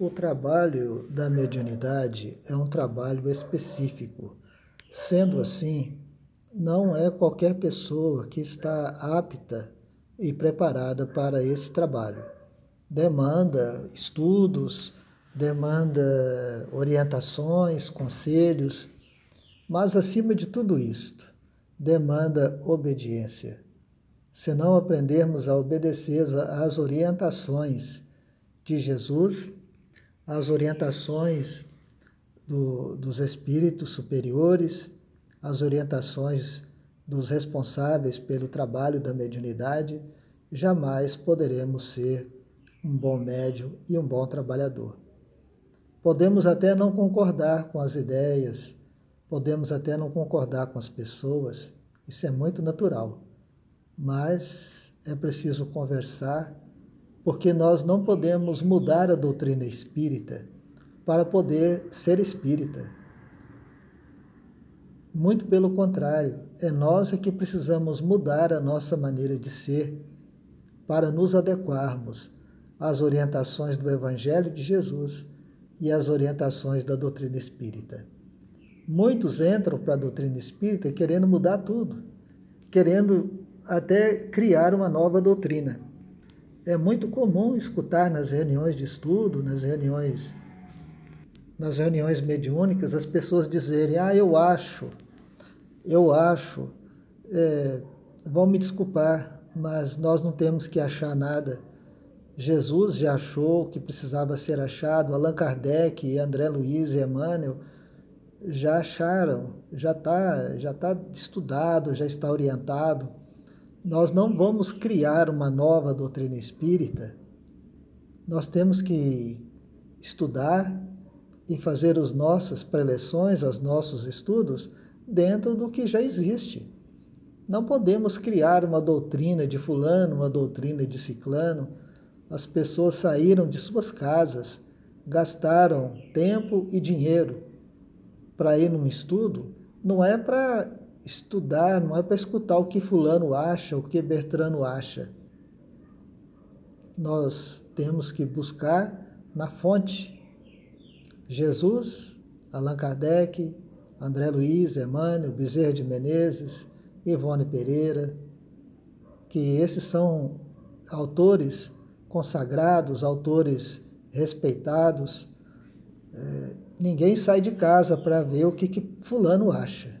O trabalho da mediunidade é um trabalho específico. Sendo assim, não é qualquer pessoa que está apta e preparada para esse trabalho. Demanda estudos, demanda orientações, conselhos, mas acima de tudo isto, demanda obediência. Se não aprendermos a obedecer às orientações de Jesus, as orientações do, dos espíritos superiores, as orientações dos responsáveis pelo trabalho da mediunidade, jamais poderemos ser um bom médium e um bom trabalhador. Podemos até não concordar com as ideias, podemos até não concordar com as pessoas, isso é muito natural, mas é preciso conversar porque nós não podemos mudar a doutrina espírita para poder ser espírita. Muito pelo contrário, é nós é que precisamos mudar a nossa maneira de ser para nos adequarmos às orientações do Evangelho de Jesus e às orientações da doutrina espírita. Muitos entram para a doutrina espírita querendo mudar tudo, querendo até criar uma nova doutrina é muito comum escutar nas reuniões de estudo, nas reuniões nas reuniões mediúnicas, as pessoas dizerem: "Ah, eu acho, eu acho, é, vão me desculpar, mas nós não temos que achar nada. Jesus já achou que precisava ser achado, Allan Kardec, André Luiz e Emmanuel já acharam, já está já tá estudado, já está orientado. Nós não vamos criar uma nova doutrina espírita. Nós temos que estudar e fazer as nossas preleções, os nossos estudos dentro do que já existe. Não podemos criar uma doutrina de fulano, uma doutrina de ciclano. As pessoas saíram de suas casas, gastaram tempo e dinheiro para ir num estudo, não é para estudar, não é para escutar o que Fulano acha, o que Bertrano acha. Nós temos que buscar na fonte. Jesus, Allan Kardec, André Luiz, Emmanuel, Bezerra de Menezes, Ivone Pereira, que esses são autores consagrados, autores respeitados. É, ninguém sai de casa para ver o que, que Fulano acha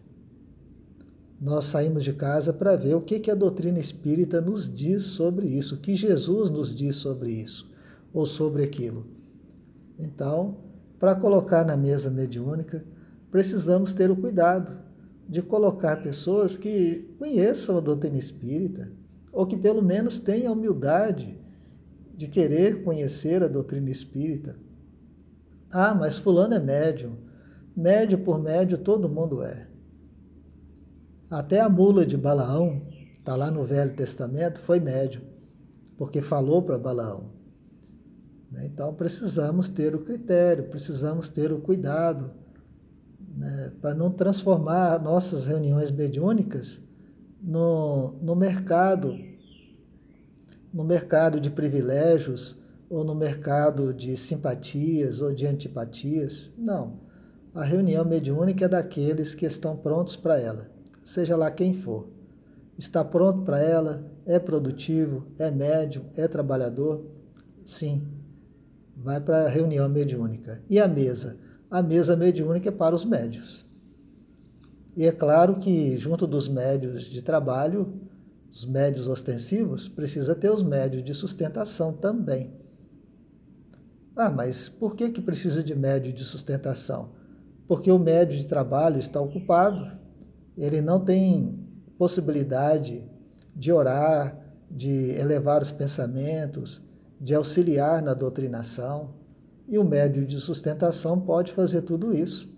nós saímos de casa para ver o que, que a doutrina espírita nos diz sobre isso, o que Jesus nos diz sobre isso ou sobre aquilo. Então, para colocar na mesa mediúnica, precisamos ter o cuidado de colocar pessoas que conheçam a doutrina espírita ou que pelo menos tenham a humildade de querer conhecer a doutrina espírita. Ah, mas fulano é médium. Médio por médio todo mundo é. Até a mula de Balaão, está lá no Velho Testamento, foi médium, porque falou para Balaão. Né? Então precisamos ter o critério, precisamos ter o cuidado né, para não transformar nossas reuniões mediúnicas no, no mercado, no mercado de privilégios ou no mercado de simpatias ou de antipatias. Não. A reunião mediúnica é daqueles que estão prontos para ela seja lá quem for. Está pronto para ela? É produtivo? É médio? É trabalhador? Sim. Vai para a reunião mediúnica. E a mesa? A mesa mediúnica é para os médios. E é claro que, junto dos médios de trabalho, os médios ostensivos, precisa ter os médios de sustentação também. Ah, mas por que, que precisa de médio de sustentação? Porque o médio de trabalho está ocupado, ele não tem possibilidade de orar, de elevar os pensamentos, de auxiliar na doutrinação. E o médio de sustentação pode fazer tudo isso.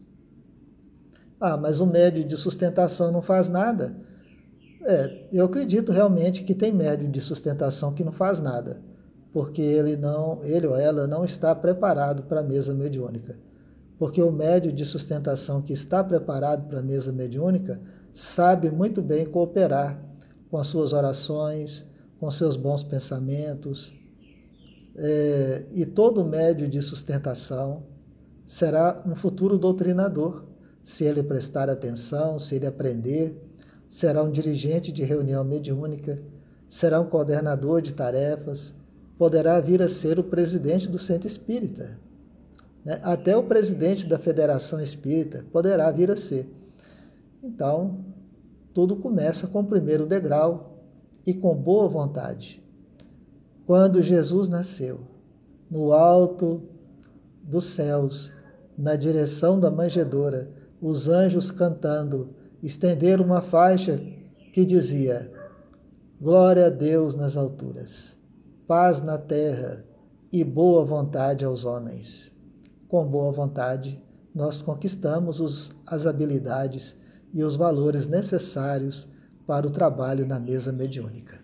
Ah, mas o médio de sustentação não faz nada. É, eu acredito realmente que tem médio de sustentação que não faz nada, porque ele não, ele ou ela não está preparado para a mesa mediúnica porque o médio de sustentação que está preparado para a mesa mediúnica sabe muito bem cooperar com as suas orações, com seus bons pensamentos. é, e todo médio de sustentação será um futuro doutrinador, se ele prestar atenção, se ele aprender, será um dirigente de reunião mediúnica, será um coordenador de tarefas, poderá vir a ser o presidente do centro espírita. Né? Até o presidente da Federação Espírita poderá vir a ser. Então, tudo começa com o primeiro degrau e com boa vontade. Quando Jesus nasceu, no alto dos céus, na direção da manjedoura, os anjos cantando, estenderam uma faixa que dizia: Glória a Deus nas alturas, paz na terra e boa vontade aos homens. Com boa vontade, nós conquistamos os, as habilidades e os valores necessários para o trabalho na mesa mediúnica.